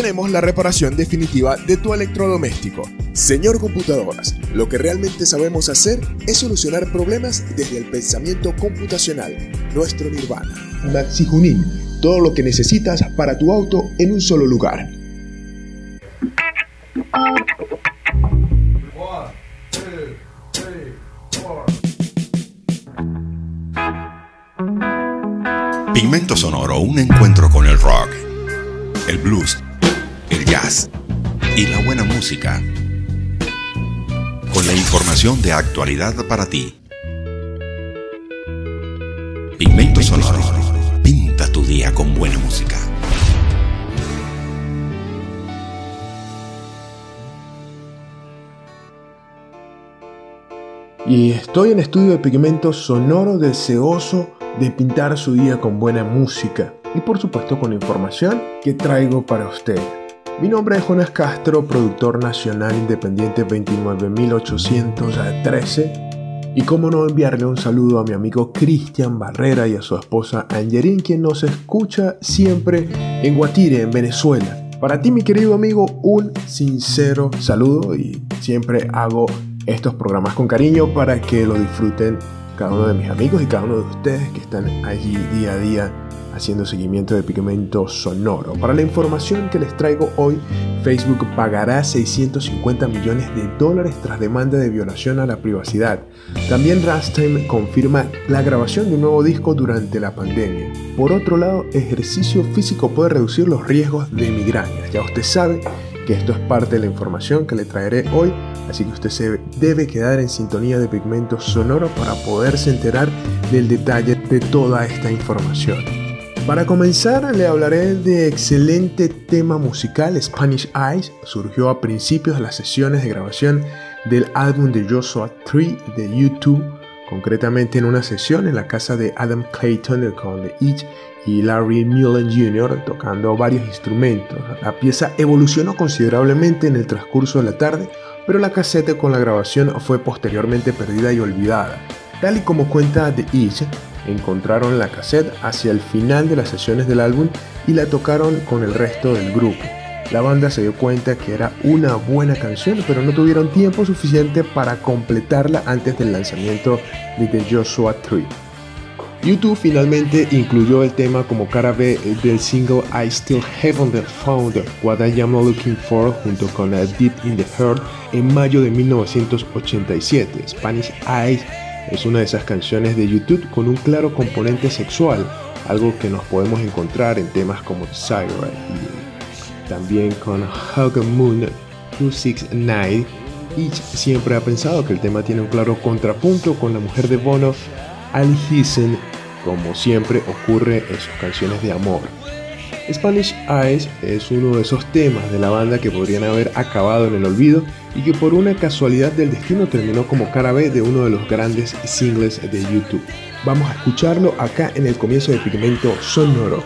tenemos la reparación definitiva de tu electrodoméstico. Señor Computadoras, lo que realmente sabemos hacer es solucionar problemas desde el pensamiento computacional, nuestro nirvana. Maxi Junín, todo lo que necesitas para tu auto en un solo lugar. Pigmento Sonoro, un encuentro con el rock, el blues, y la buena música con la información de actualidad para ti. Pigmento Sonoro. Pinta tu día con buena música. Y estoy en estudio de Pigmento Sonoro deseoso de pintar su día con buena música y por supuesto con información que traigo para usted. Mi nombre es Jonas Castro, productor nacional independiente 29813. Y cómo no enviarle un saludo a mi amigo Cristian Barrera y a su esposa Angerín, quien nos escucha siempre en Guatire, en Venezuela. Para ti, mi querido amigo, un sincero saludo y siempre hago estos programas con cariño para que lo disfruten cada uno de mis amigos y cada uno de ustedes que están allí día a día haciendo seguimiento de pigmento sonoro. Para la información que les traigo hoy, Facebook pagará 650 millones de dólares tras demanda de violación a la privacidad. También Rastime confirma la grabación de un nuevo disco durante la pandemia. Por otro lado, ejercicio físico puede reducir los riesgos de migrañas. Ya usted sabe que esto es parte de la información que le traeré hoy, así que usted se debe quedar en sintonía de pigmento sonoro para poderse enterar del detalle de toda esta información. Para comenzar, le hablaré de excelente tema musical Spanish Eyes. Surgió a principios de las sesiones de grabación del álbum de Joshua Tree de YouTube, concretamente en una sesión en la casa de Adam Clayton con The Itch y Larry Mullen Jr. tocando varios instrumentos. La pieza evolucionó considerablemente en el transcurso de la tarde, pero la caseta con la grabación fue posteriormente perdida y olvidada. Tal y como cuenta The Itch, encontraron la cassette hacia el final de las sesiones del álbum y la tocaron con el resto del grupo. La banda se dio cuenta que era una buena canción, pero no tuvieron tiempo suficiente para completarla antes del lanzamiento de The Joshua Tree. YouTube finalmente incluyó el tema como cara B del single I Still Haven't Found What I Am Looking For junto con Deep in the Heart en mayo de 1987. Spanish Eyes es una de esas canciones de YouTube con un claro componente sexual, algo que nos podemos encontrar en temas como Desire y también con Hug Moon 269. Each siempre ha pensado que el tema tiene un claro contrapunto con la mujer de Bono, Al Hissen, como siempre ocurre en sus canciones de amor. Spanish Eyes es uno de esos temas de la banda que podrían haber acabado en el olvido y que por una casualidad del destino terminó como cara B de uno de los grandes singles de YouTube. Vamos a escucharlo acá en el comienzo de Pigmento Sonoro.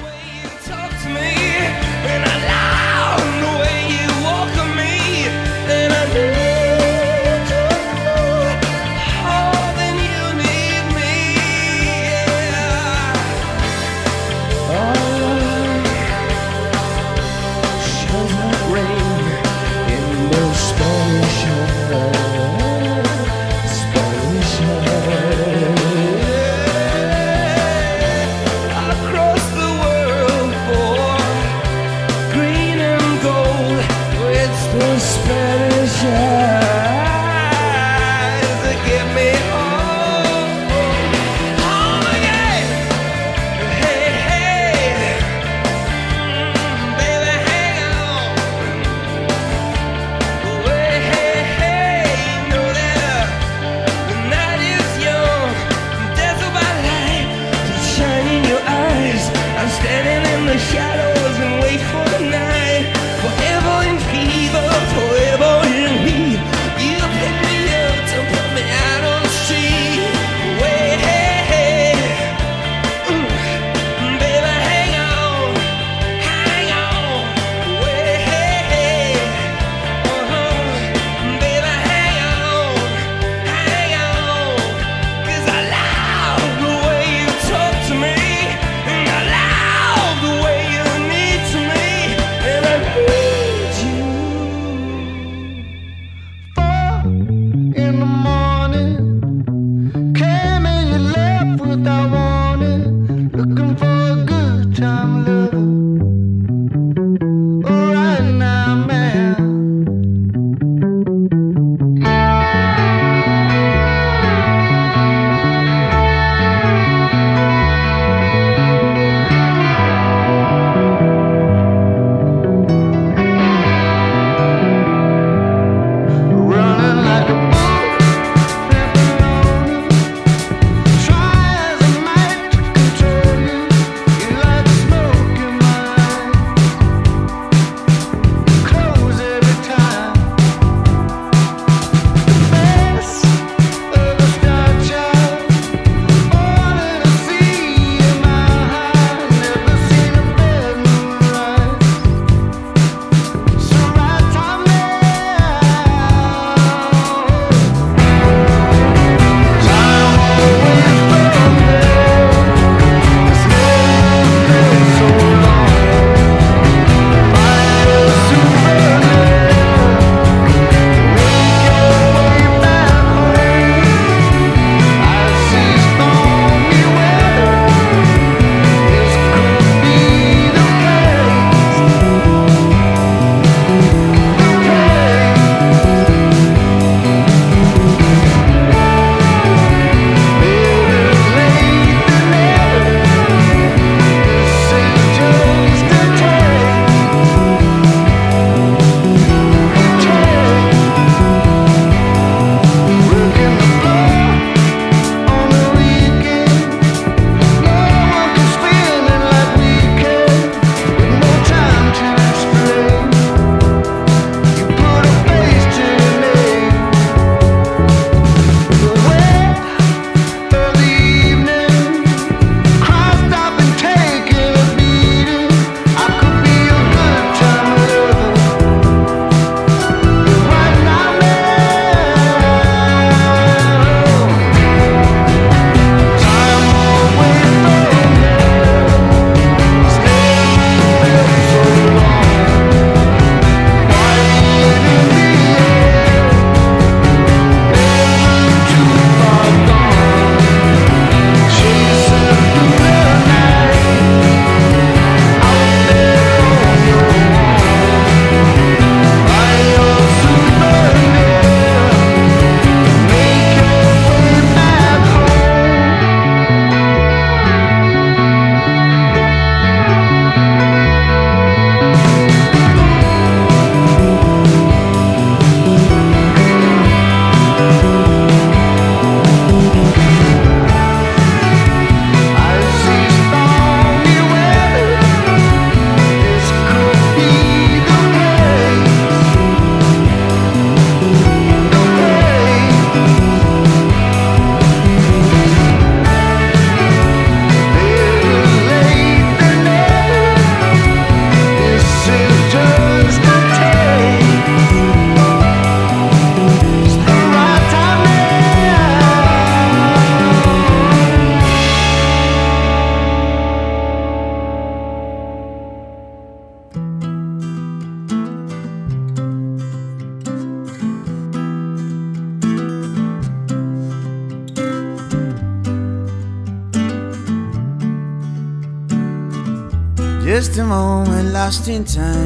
in time.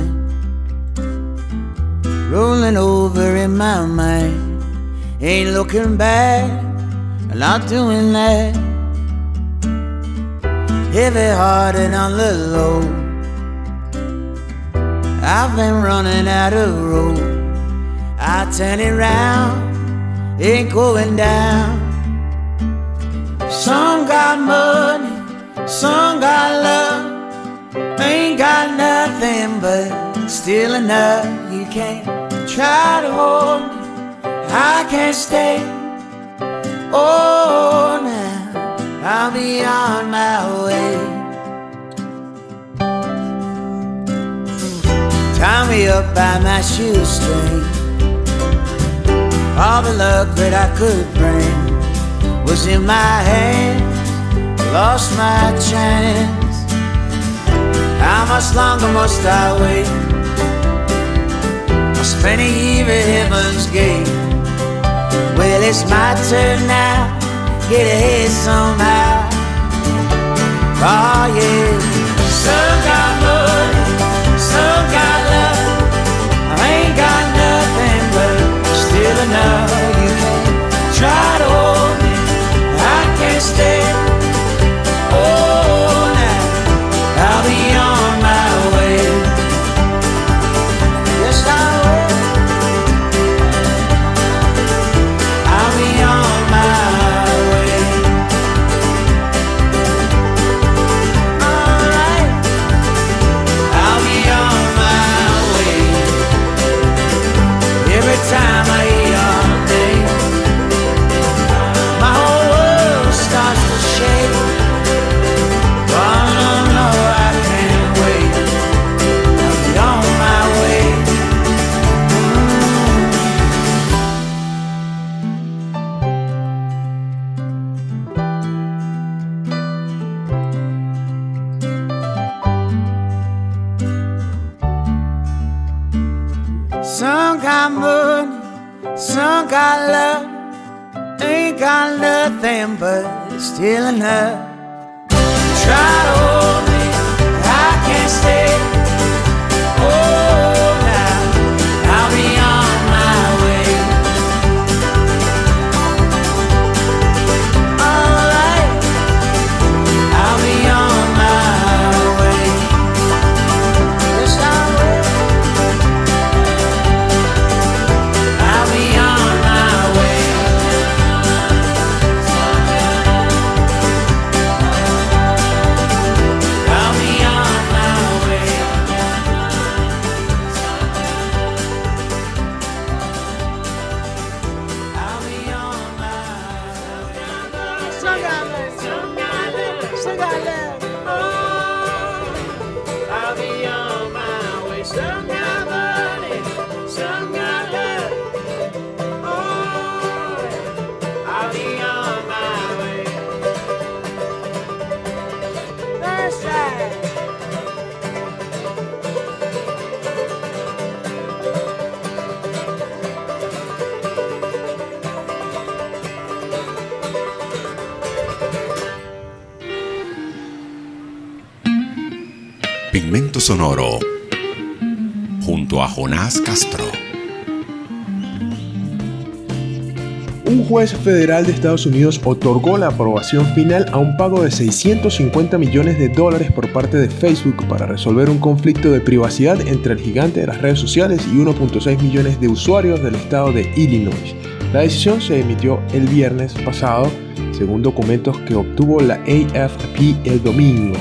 Un juez federal de Estados Unidos otorgó la aprobación final a un pago de 650 millones de dólares por parte de Facebook para resolver un conflicto de privacidad entre el gigante de las redes sociales y 1.6 millones de usuarios del estado de Illinois. La decisión se emitió el viernes pasado, según documentos que obtuvo la AFP el domingo.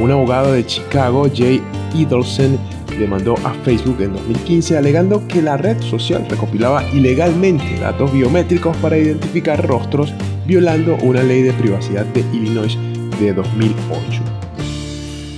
Un abogado de Chicago, Jay Idelson, demandó a Facebook en 2015 alegando que la red social recopilaba ilegalmente datos biométricos para identificar rostros violando una ley de privacidad de Illinois de 2008.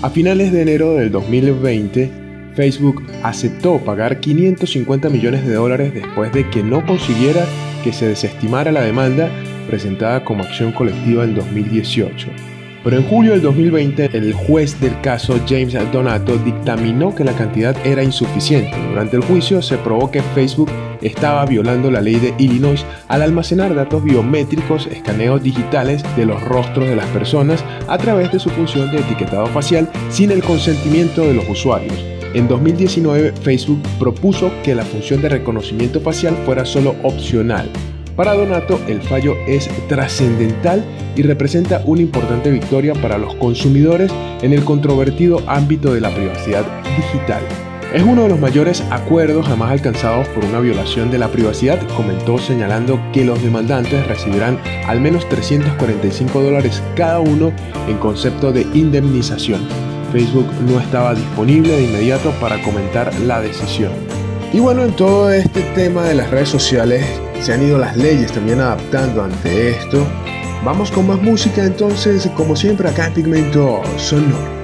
A finales de enero del 2020, Facebook aceptó pagar 550 millones de dólares después de que no consiguiera que se desestimara la demanda presentada como acción colectiva en 2018. Pero en julio del 2020, el juez del caso James Donato dictaminó que la cantidad era insuficiente. Durante el juicio se probó que Facebook estaba violando la ley de Illinois al almacenar datos biométricos, escaneos digitales de los rostros de las personas a través de su función de etiquetado facial sin el consentimiento de los usuarios. En 2019, Facebook propuso que la función de reconocimiento facial fuera solo opcional, para Donato, el fallo es trascendental y representa una importante victoria para los consumidores en el controvertido ámbito de la privacidad digital. Es uno de los mayores acuerdos jamás alcanzados por una violación de la privacidad, comentó señalando que los demandantes recibirán al menos 345 dólares cada uno en concepto de indemnización. Facebook no estaba disponible de inmediato para comentar la decisión. Y bueno, en todo este tema de las redes sociales se han ido las leyes también adaptando ante esto. Vamos con más música entonces, como siempre acá en Pigmento Sonoro.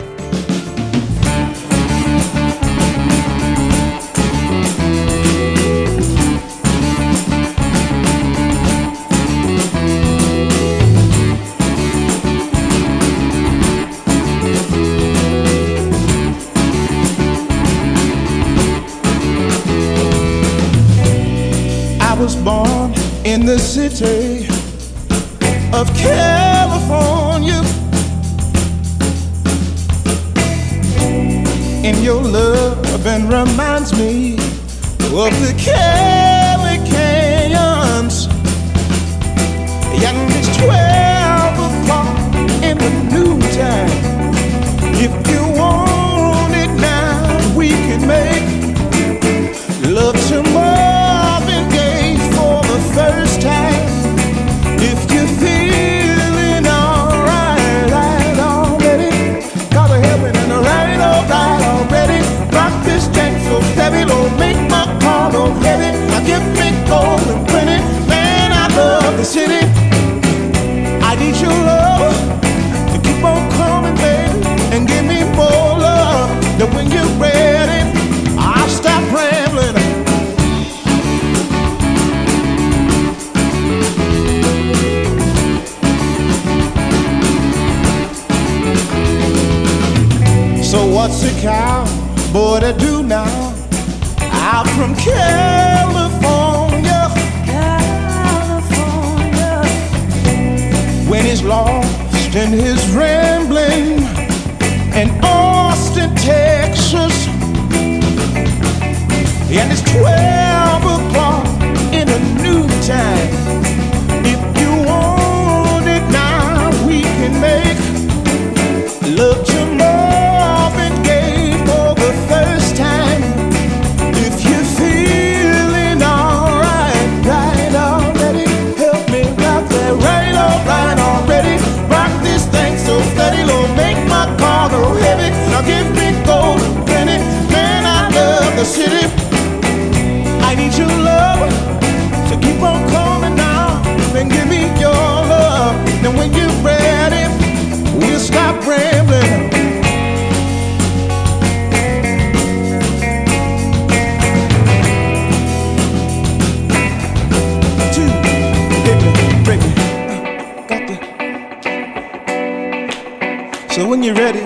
So when you're ready.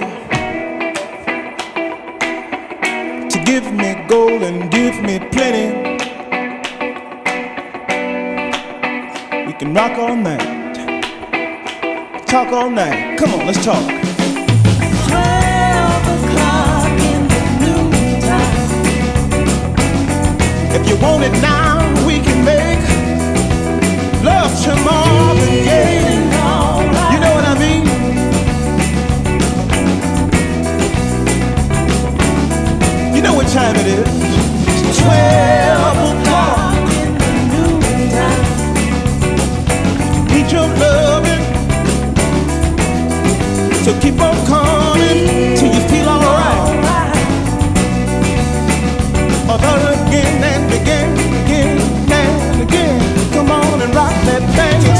To give me gold and give me plenty. We can rock all night, talk all night. Come on, let's talk. Twelve o'clock in the noontime. If you want it now, we can make love tomorrow again. Time it is. Twelve o'clock in the noontime. Need your loving, so keep on coming till you feel alright. again and again, again and again. Come on and rock that thing.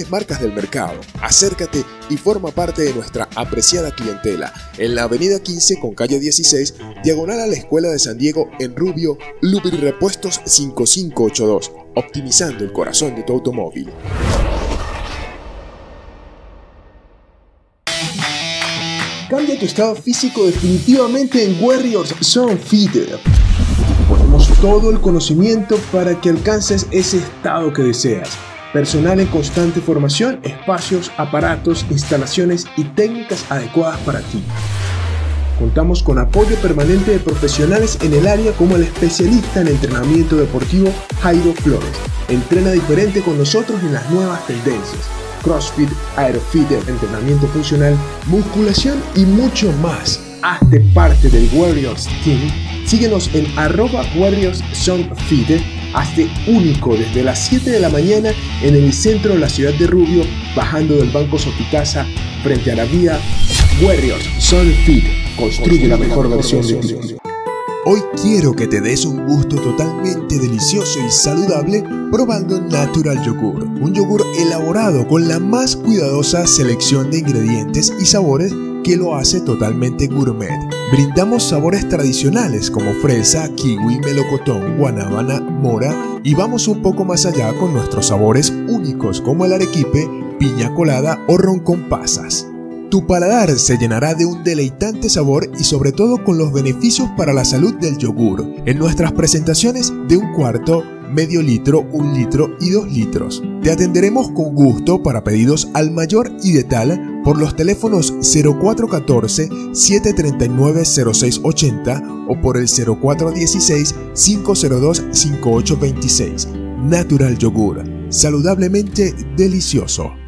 marcas del mercado. Acércate y forma parte de nuestra apreciada clientela en la avenida 15 con calle 16, diagonal a la Escuela de San Diego en Rubio, Lubrirepuestos 5582, optimizando el corazón de tu automóvil. Cambia tu estado físico definitivamente en Warriors Zone Feeder. Ponemos todo el conocimiento para que alcances ese estado que deseas. Personal en constante formación, espacios, aparatos, instalaciones y técnicas adecuadas para ti. Contamos con apoyo permanente de profesionales en el área como el especialista en entrenamiento deportivo Jairo Flores. Entrena diferente con nosotros en las nuevas tendencias. CrossFit, Aerofit, entrenamiento funcional, musculación y mucho más. Hazte parte del Warriors Team. Síguenos en arroba Warriors. Hazte único desde las 7 de la mañana en el centro de la ciudad de Rubio, bajando del Banco Sotitasa frente a la vía Warriors Zone Fit. Construye la mejor versión de ti. Hoy quiero que te des un gusto totalmente delicioso y saludable probando Natural Yogur, un yogur elaborado con la más cuidadosa selección de ingredientes y sabores que lo hace totalmente gourmet. Brindamos sabores tradicionales como fresa, kiwi, melocotón, guanábana, mora y vamos un poco más allá con nuestros sabores únicos como el arequipe, piña colada o ron con pasas. Tu paladar se llenará de un deleitante sabor y sobre todo con los beneficios para la salud del yogur en nuestras presentaciones de un cuarto, medio litro, un litro y dos litros. Te atenderemos con gusto para pedidos al mayor y de tal por los teléfonos 0414-739-0680 o por el 0416-502-5826. Natural Yogur, saludablemente delicioso.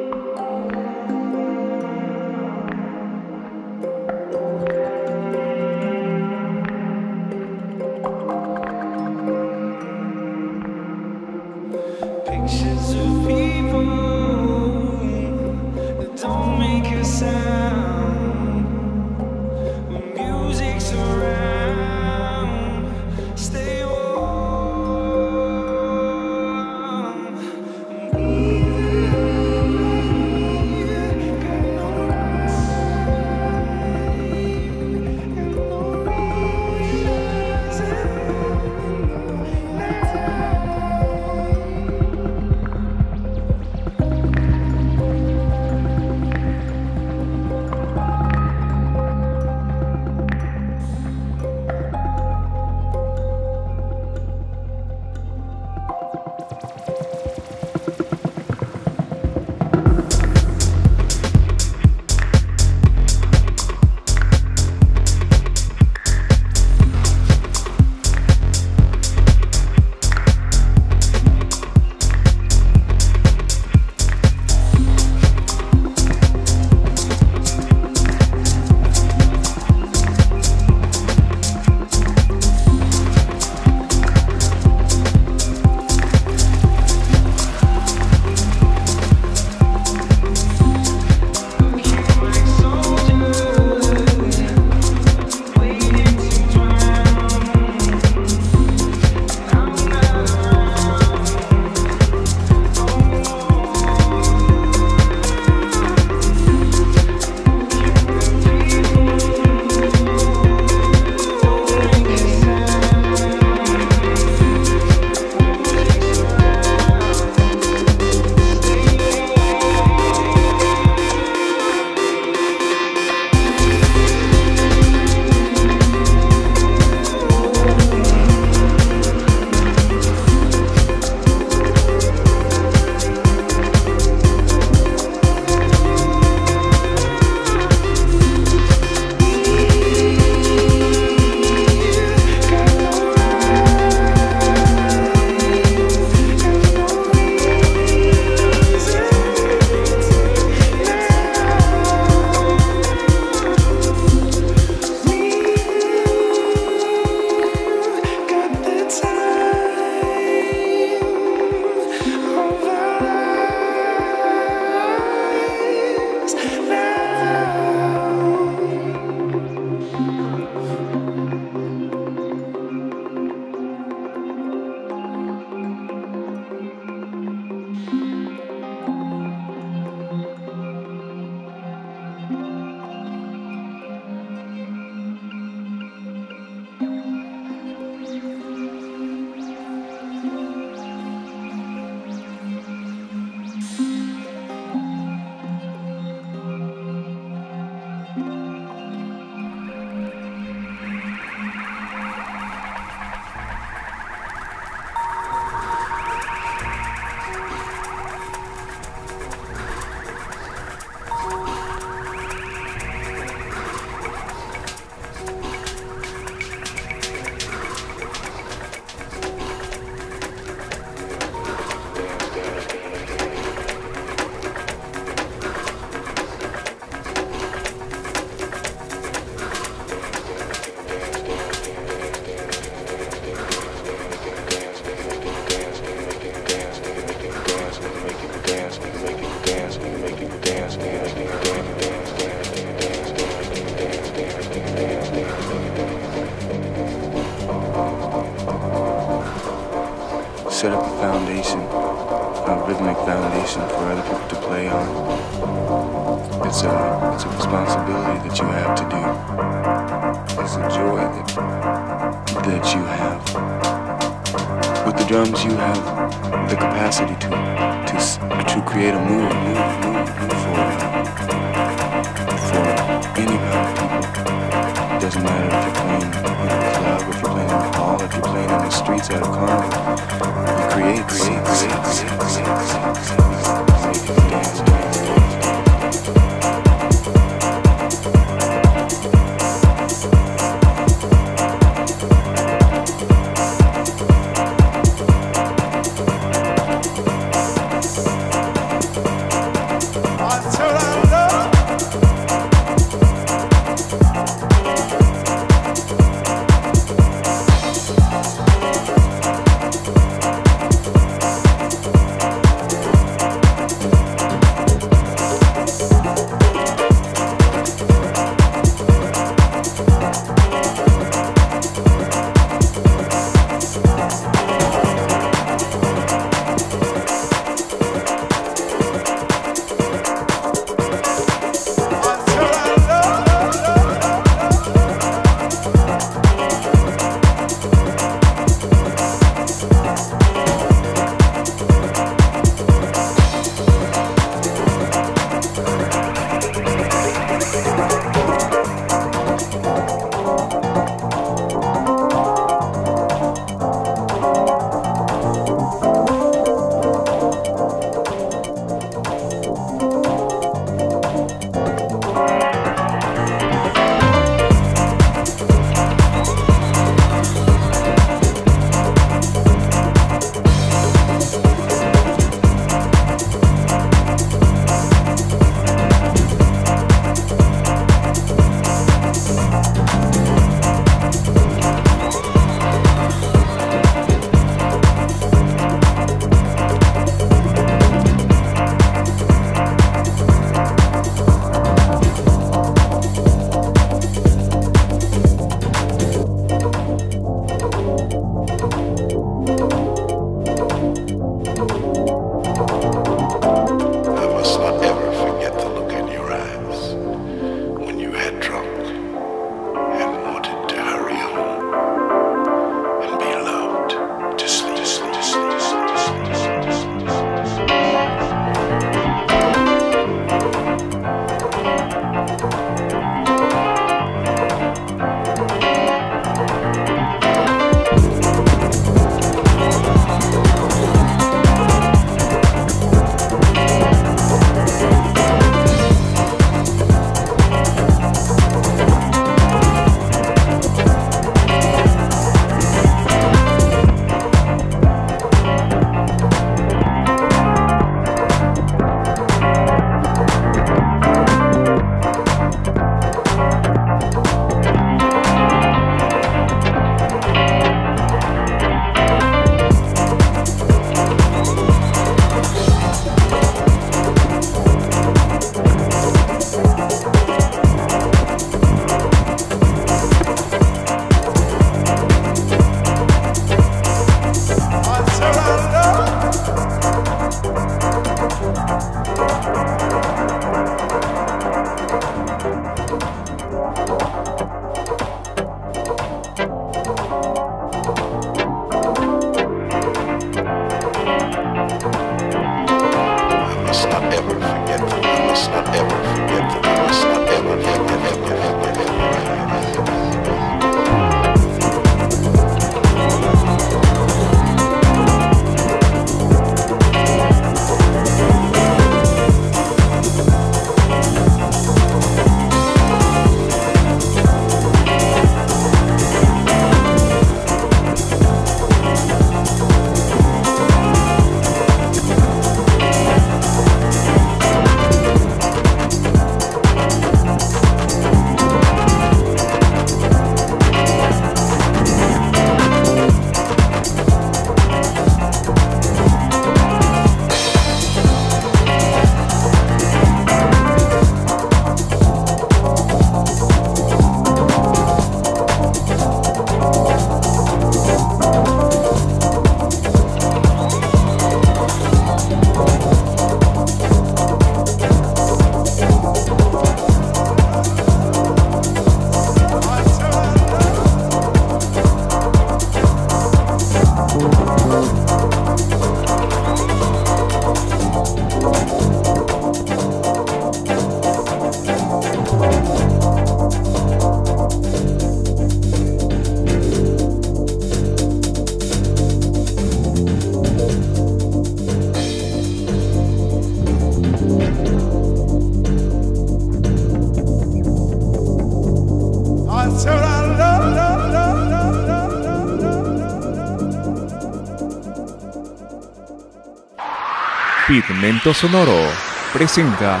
Pigmento Sonoro presenta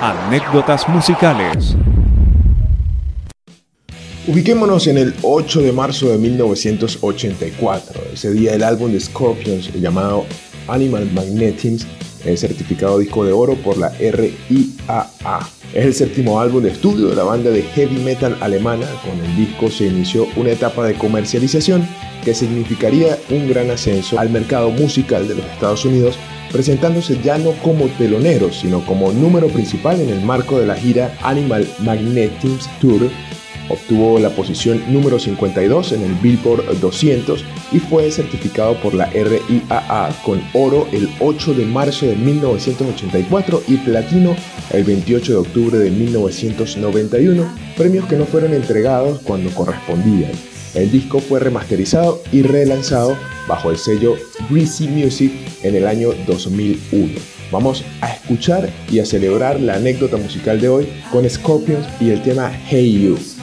Anécdotas Musicales. Ubiquémonos en el 8 de marzo de 1984. Ese día el álbum de Scorpions llamado Animal Magnetism es certificado disco de oro por la RIAA. Es el séptimo álbum de estudio de la banda de heavy metal alemana. Con el disco se inició una etapa de comercialización que significaría un gran ascenso al mercado musical de los Estados Unidos, presentándose ya no como telonero, sino como número principal en el marco de la gira Animal Magnetism Tour Obtuvo la posición número 52 en el Billboard 200 y fue certificado por la RIAA con oro el 8 de marzo de 1984 y platino el 28 de octubre de 1991, premios que no fueron entregados cuando correspondían. El disco fue remasterizado y relanzado bajo el sello Greasy Music en el año 2001. Vamos a escuchar y a celebrar la anécdota musical de hoy con Scorpions y el tema Hey You.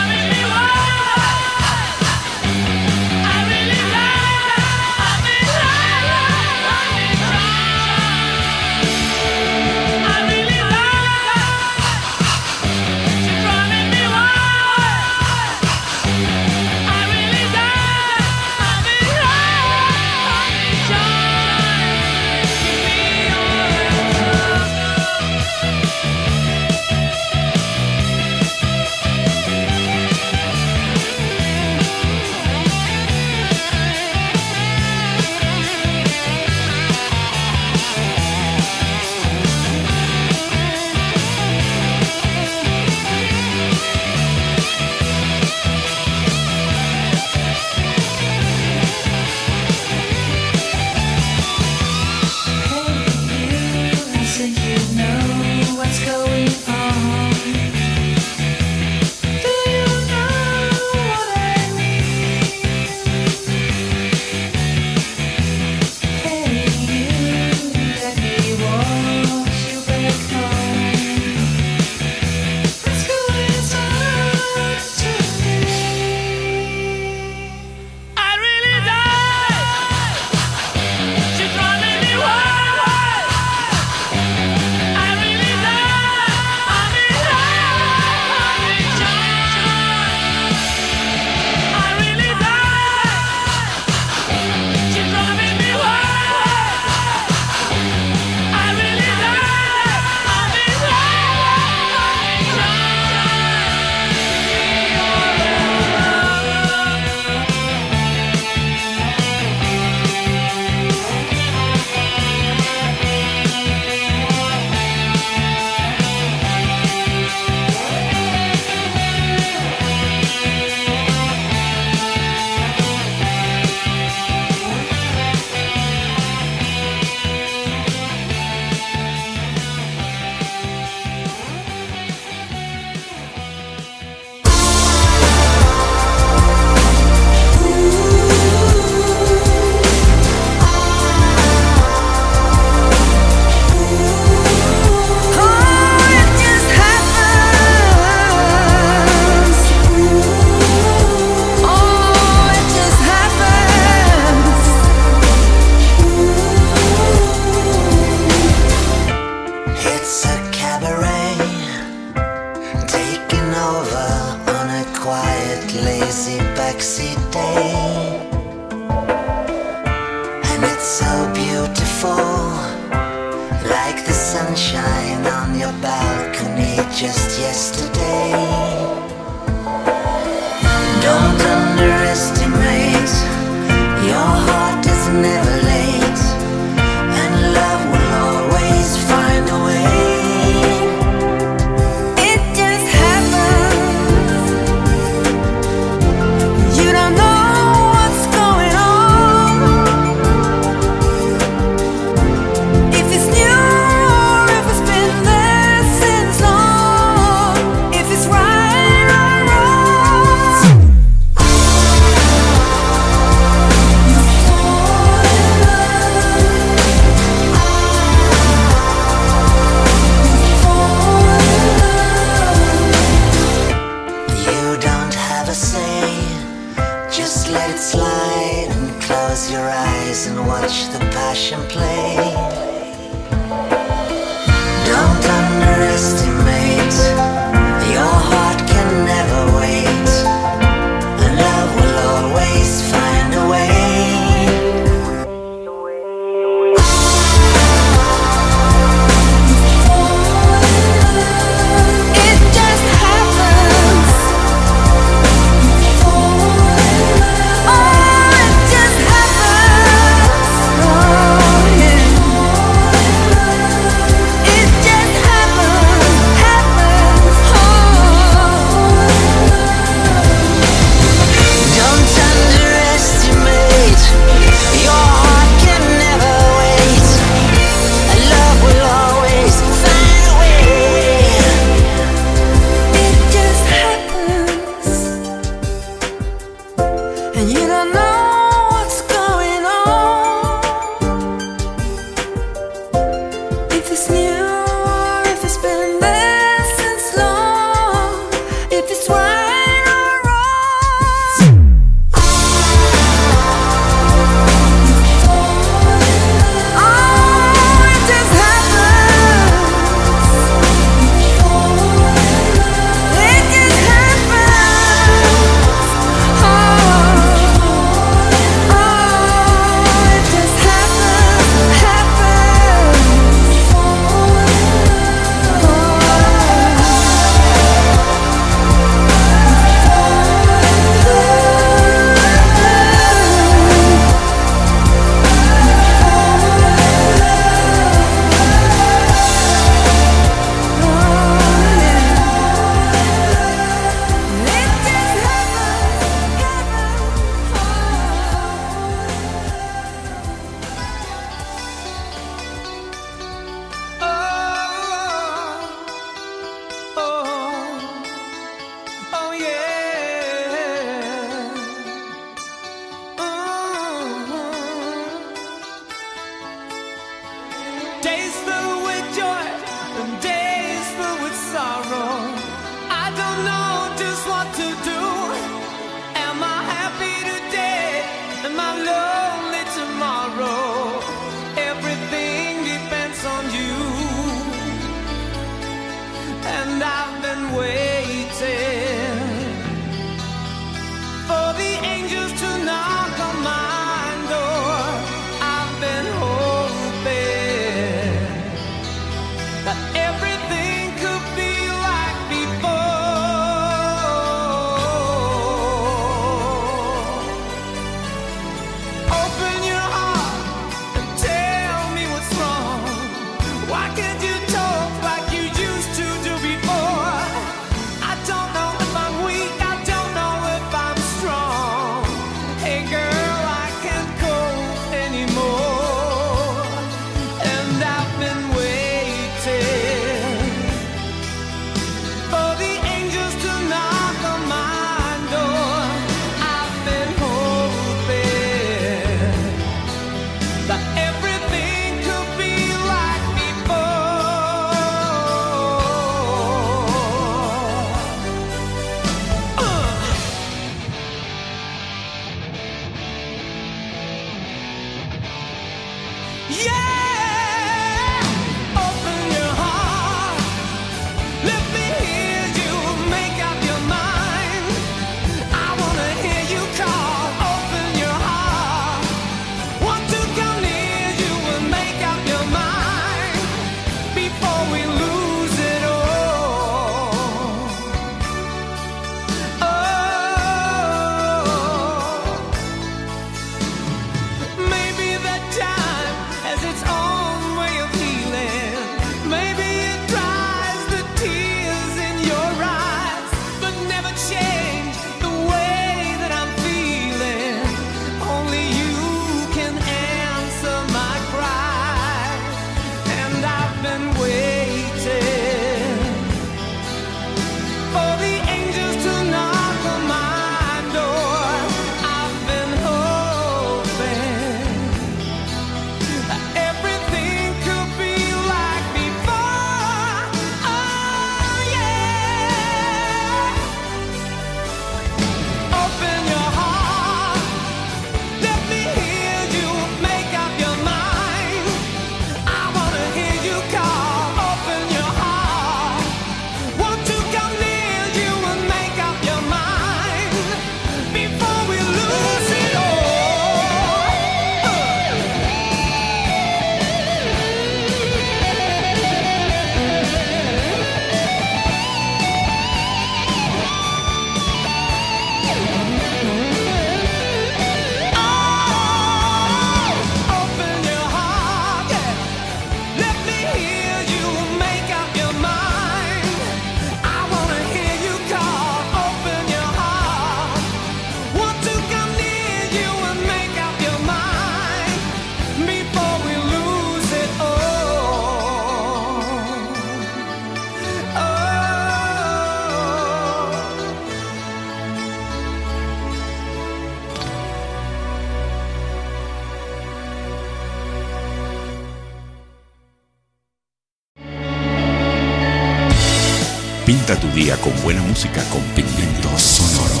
Pinta tu día con buena música con pigmento sonoro.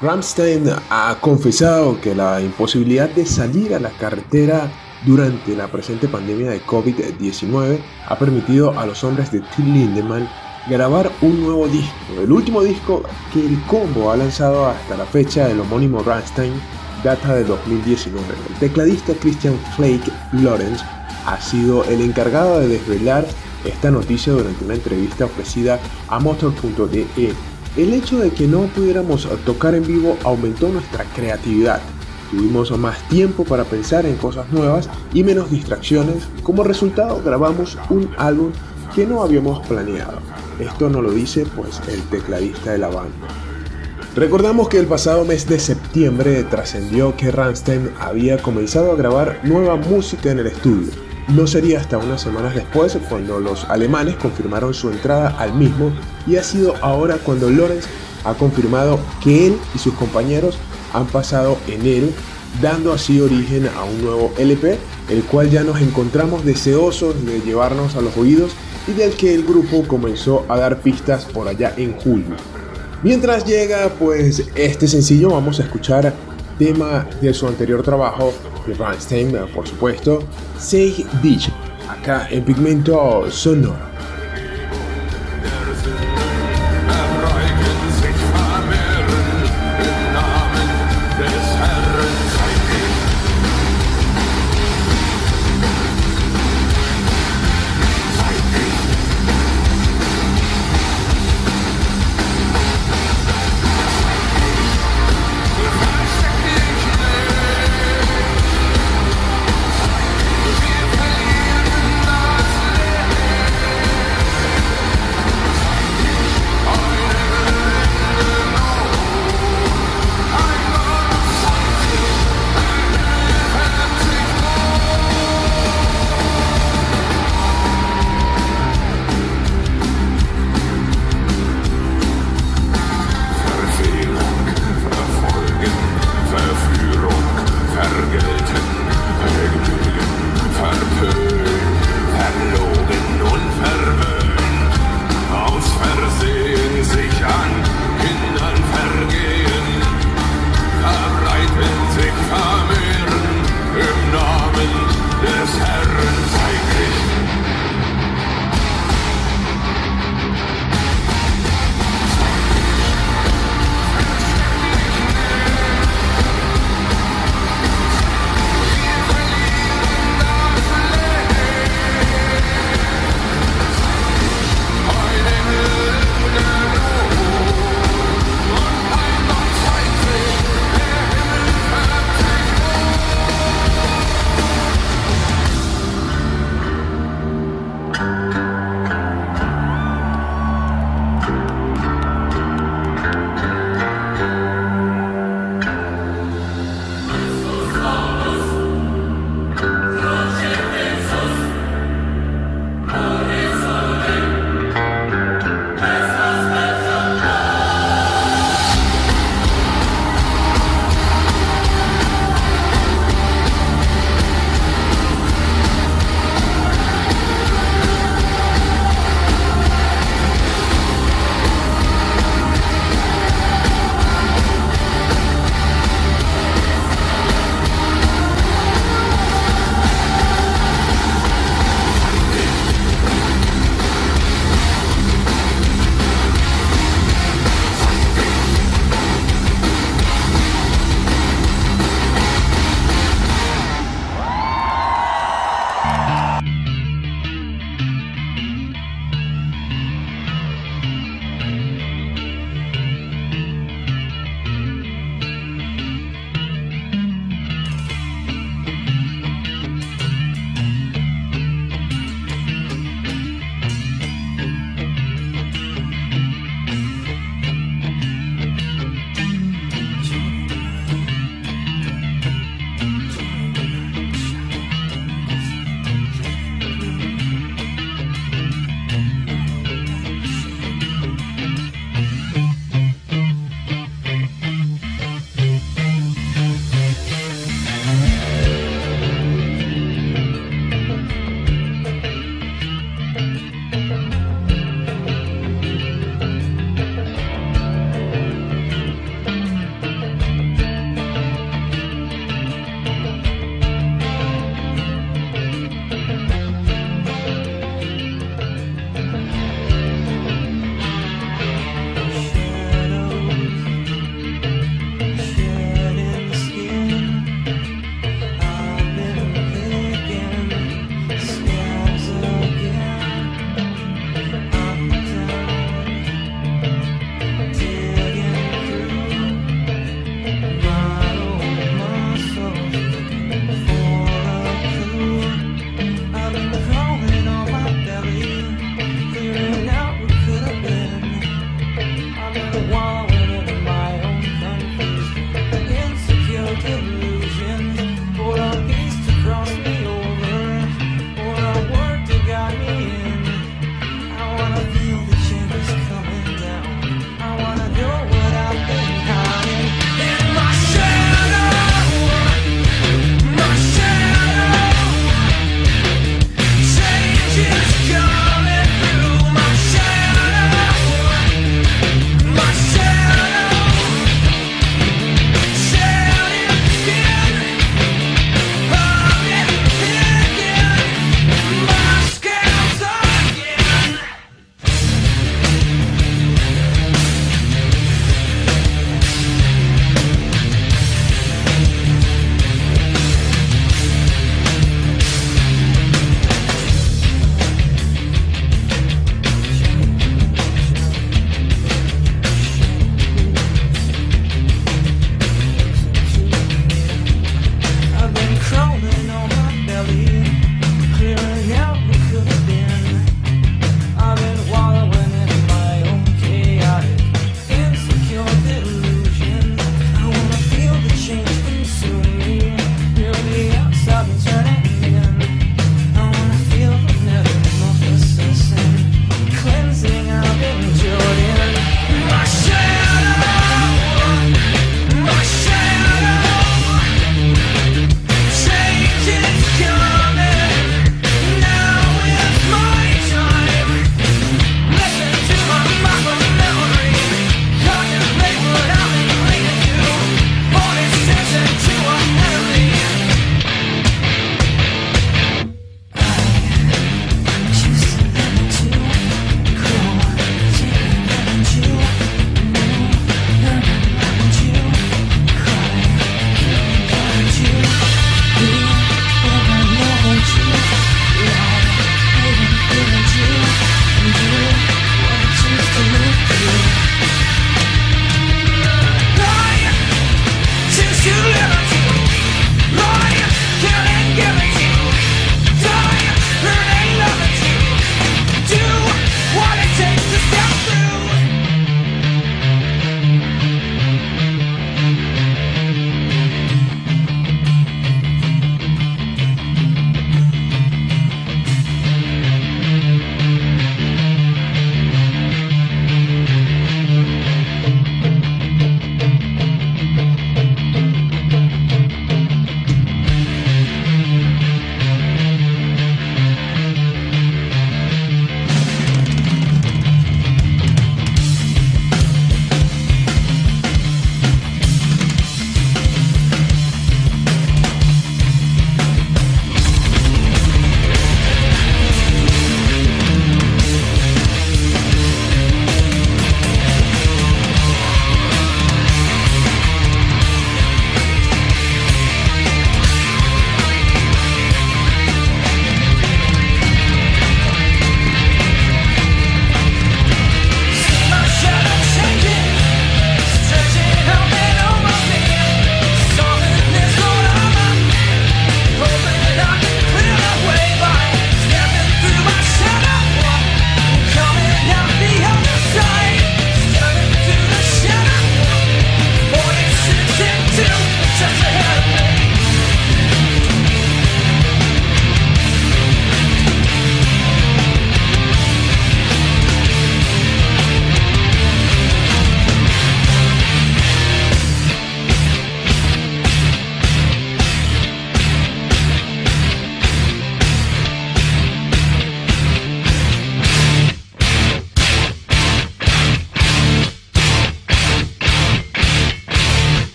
Ramstein ha confesado que la imposibilidad de salir a la carretera durante la presente pandemia de COVID-19 ha permitido a los hombres de Till Lindemann grabar un nuevo disco. El último disco que el combo ha lanzado hasta la fecha, el homónimo Ramstein, data de 2019. El tecladista Christian Flake Lawrence ha sido el encargado de desvelar esta noticia durante una entrevista ofrecida a Motor.de. El hecho de que no pudiéramos tocar en vivo aumentó nuestra creatividad. Tuvimos más tiempo para pensar en cosas nuevas y menos distracciones. Como resultado grabamos un álbum que no habíamos planeado. Esto no lo dice pues el tecladista de la banda. Recordamos que el pasado mes de septiembre trascendió que Rammstein había comenzado a grabar nueva música en el estudio. No sería hasta unas semanas después cuando los alemanes confirmaron su entrada al mismo y ha sido ahora cuando Lorenz ha confirmado que él y sus compañeros han pasado en él, dando así origen a un nuevo LP, el cual ya nos encontramos deseosos de llevarnos a los oídos y del que el grupo comenzó a dar pistas por allá en julio. Mientras llega pues este sencillo vamos a escuchar tema de su anterior trabajo de Rammstein, por supuesto, Say Beach, acá en Pigmento Sonoro.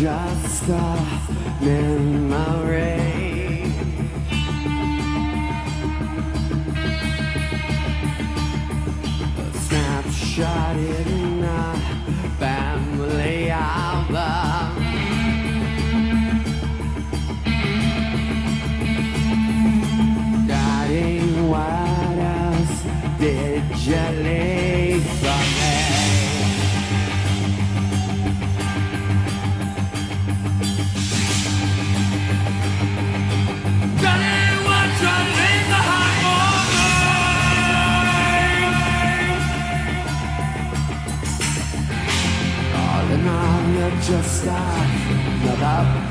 just a memory. A snapshot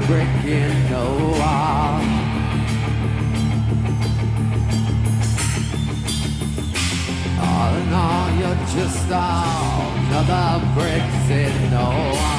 breaking the wall. All in all, you're just another brick in the wall.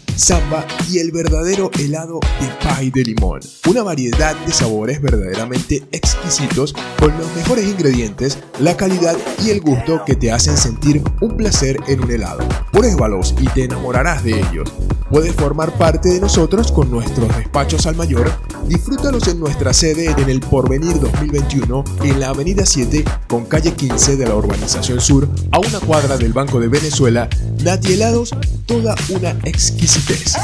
samba y el verdadero helado de pie de limón. Una variedad de sabores verdaderamente exquisitos con los mejores ingredientes, la calidad y el gusto que te hacen sentir un placer en un helado. Pruébalos y te enamorarás de ellos. Puedes formar parte de nosotros con nuestros despachos al mayor. Disfrútalos en nuestra sede en el Porvenir 2021 en la Avenida 7 con calle 15 de la Urbanización Sur a una cuadra del Banco de Venezuela. Nati Helados, toda una exquisitez.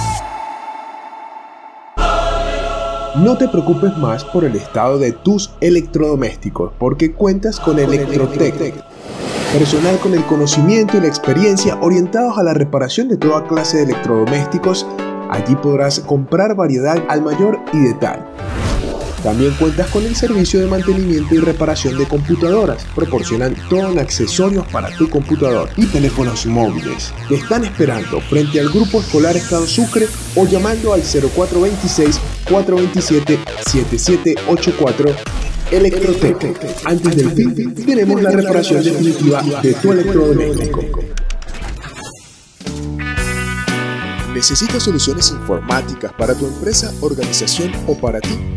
No te preocupes más por el estado de tus electrodomésticos, porque cuentas con Electrotec. Personal con el conocimiento y la experiencia orientados a la reparación de toda clase de electrodomésticos. Allí podrás comprar variedad al mayor y de tal. También cuentas con el servicio de mantenimiento y reparación de computadoras. Proporcionan todo en accesorios para tu computador y teléfonos móviles. Te están esperando frente al Grupo Escolar Estado Sucre o llamando al 0426-427-7784 Electrotec. Antes del fin, tenemos la reparación definitiva de tu electrodoméstico. ¿Necesitas soluciones informáticas para tu empresa, organización o para ti?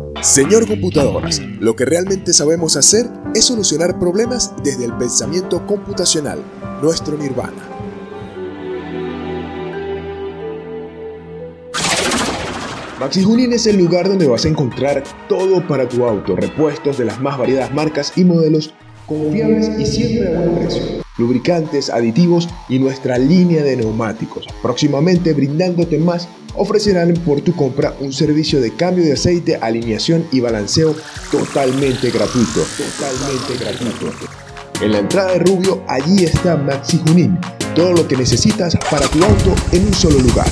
Señor Computadoras, lo que realmente sabemos hacer es solucionar problemas desde el pensamiento computacional, nuestro nirvana. Maxi Junín es el lugar donde vas a encontrar todo para tu auto, repuestos de las más variadas marcas y modelos confiables y siempre a buen precio. Lubricantes, aditivos y nuestra línea de neumáticos. Próximamente brindándote más, ofrecerán por tu compra un servicio de cambio de aceite, alineación y balanceo totalmente gratuito. Totalmente gratuito. En la entrada de Rubio, allí está Maxi Junín. Todo lo que necesitas para tu auto en un solo lugar.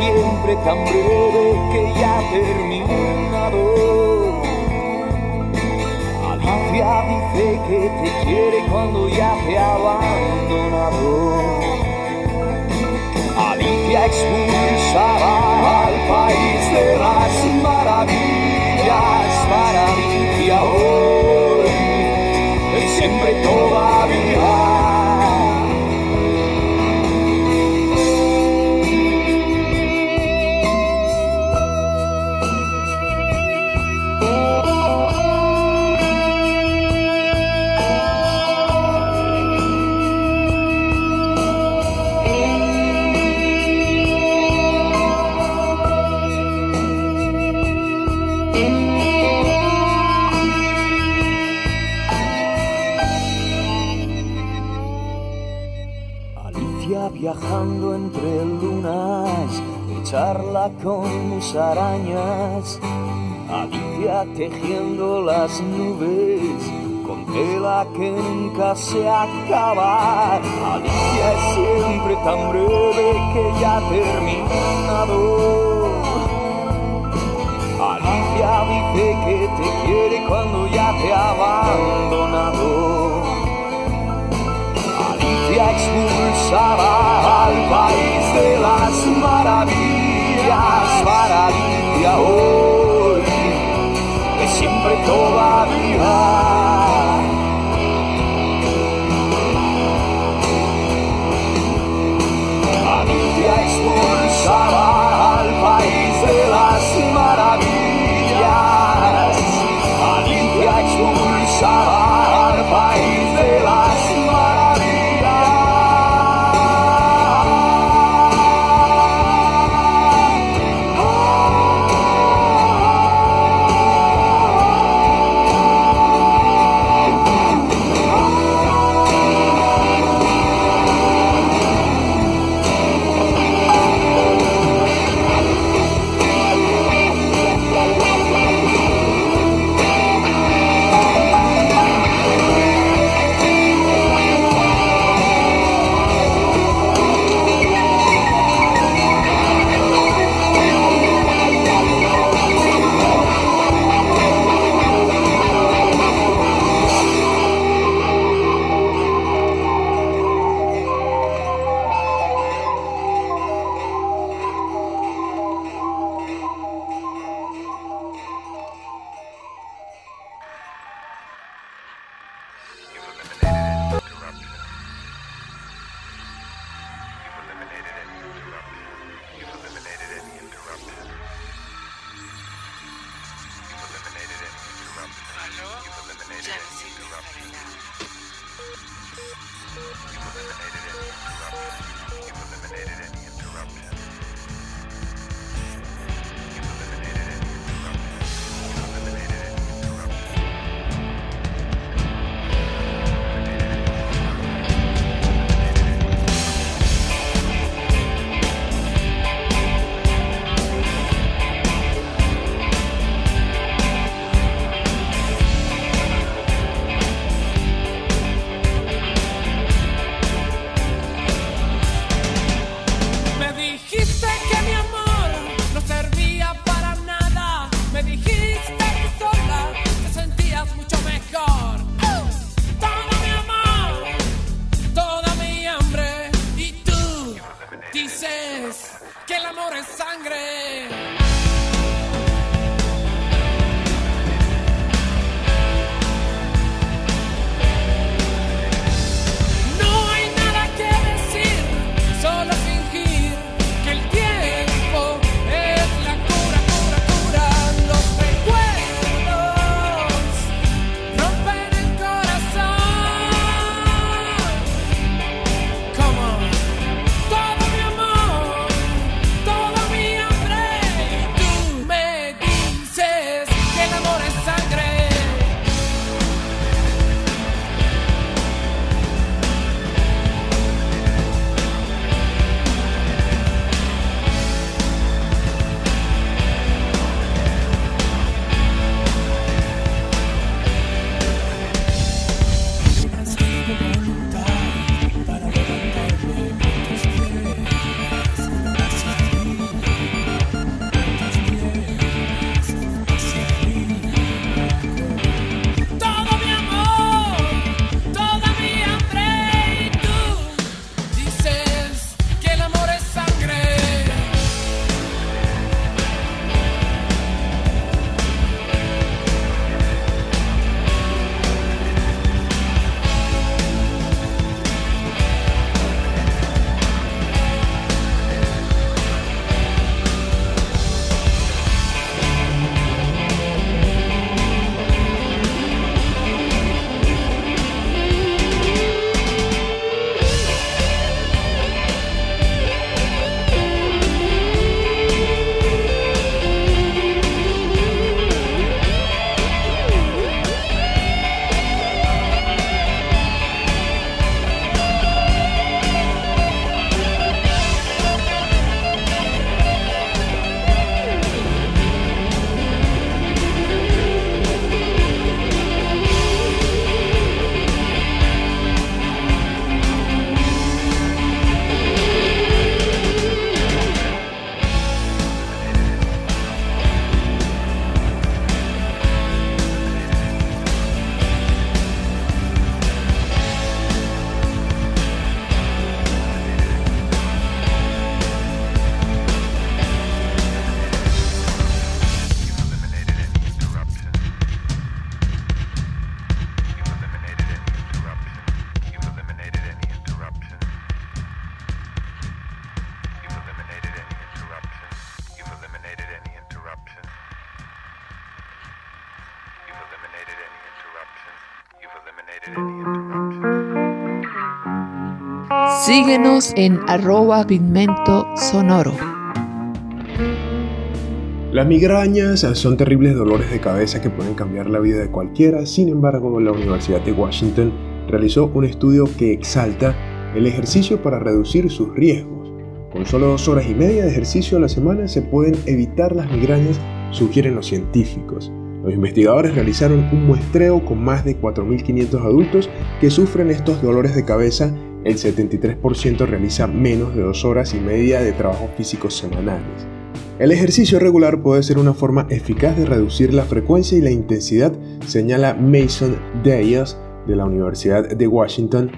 Siempre tan breve que ya ha terminado. Alicia dice que te quiere cuando ya te ha abandonado. Alicia expulsará al país de las maravillas para hoy es siempre todavía. Con musarañas. Alicia tejiendo las nubes con tela que nunca se acaba. Alicia es siempre tan breve que ya ha terminado. Alicia dice que te quiere cuando ya te ha abandonado. Alicia expulsará al país de las maravillas para Alicia hoy, que siempre todavía. Síguenos en arroba pigmento sonoro. Las migrañas son terribles dolores de cabeza que pueden cambiar la vida de cualquiera, sin embargo la Universidad de Washington realizó un estudio que exalta el ejercicio para reducir sus riesgos. Con solo dos horas y media de ejercicio a la semana se pueden evitar las migrañas, sugieren los científicos. Los investigadores realizaron un muestreo con más de 4.500 adultos que sufren estos dolores de cabeza. El 73% realiza menos de dos horas y media de trabajo físico semanales. El ejercicio regular puede ser una forma eficaz de reducir la frecuencia y la intensidad, señala Mason Diaz de la Universidad de Washington.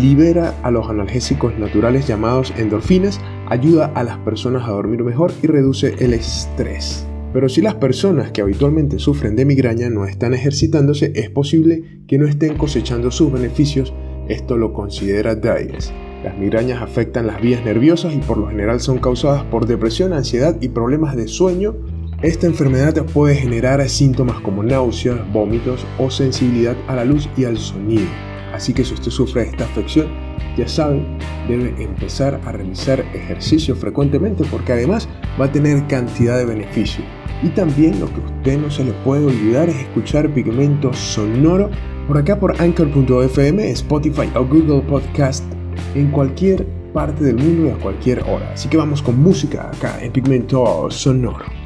Libera a los analgésicos naturales llamados endorfinas, ayuda a las personas a dormir mejor y reduce el estrés. Pero si las personas que habitualmente sufren de migraña no están ejercitándose, es posible que no estén cosechando sus beneficios. Esto lo considera Diaz. Las migrañas afectan las vías nerviosas y por lo general son causadas por depresión, ansiedad y problemas de sueño. Esta enfermedad puede generar síntomas como náuseas, vómitos o sensibilidad a la luz y al sonido. Así que si usted sufre esta afección, ya saben, debe empezar a realizar ejercicio frecuentemente porque además va a tener cantidad de beneficios. Y también lo que a usted no se le puede olvidar es escuchar Pigmento Sonoro por acá por Anchor.fm, Spotify o Google Podcast en cualquier parte del mundo y a cualquier hora. Así que vamos con música acá en Pigmento Sonoro.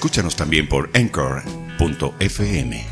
Escúchanos también por anchor.fm.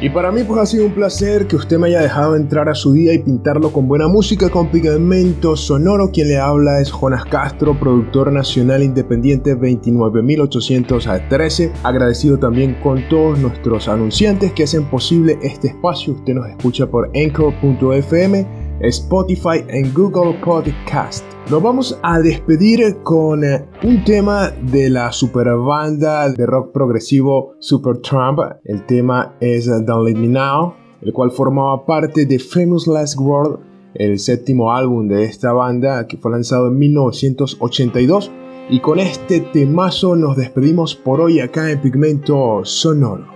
Y para mí pues ha sido un placer que usted me haya dejado entrar a su día y pintarlo con buena música, con pigmento sonoro. Quien le habla es Jonas Castro, productor nacional independiente 29813. Agradecido también con todos nuestros anunciantes que hacen posible este espacio. Usted nos escucha por anchor.fm Spotify en Google Podcast. Nos vamos a despedir con eh, un tema de la super banda de rock progresivo Supertramp. El tema es Don't Let Me Now, el cual formaba parte de Famous Last World, el séptimo álbum de esta banda que fue lanzado en 1982. Y con este temazo nos despedimos por hoy acá en Pigmento Sonoro.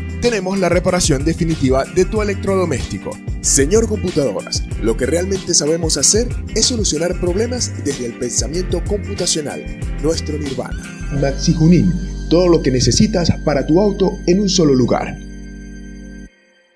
tenemos la reparación definitiva de tu electrodoméstico. Señor Computadoras, lo que realmente sabemos hacer es solucionar problemas desde el pensamiento computacional, nuestro nirvana. Maxi Junín, todo lo que necesitas para tu auto en un solo lugar.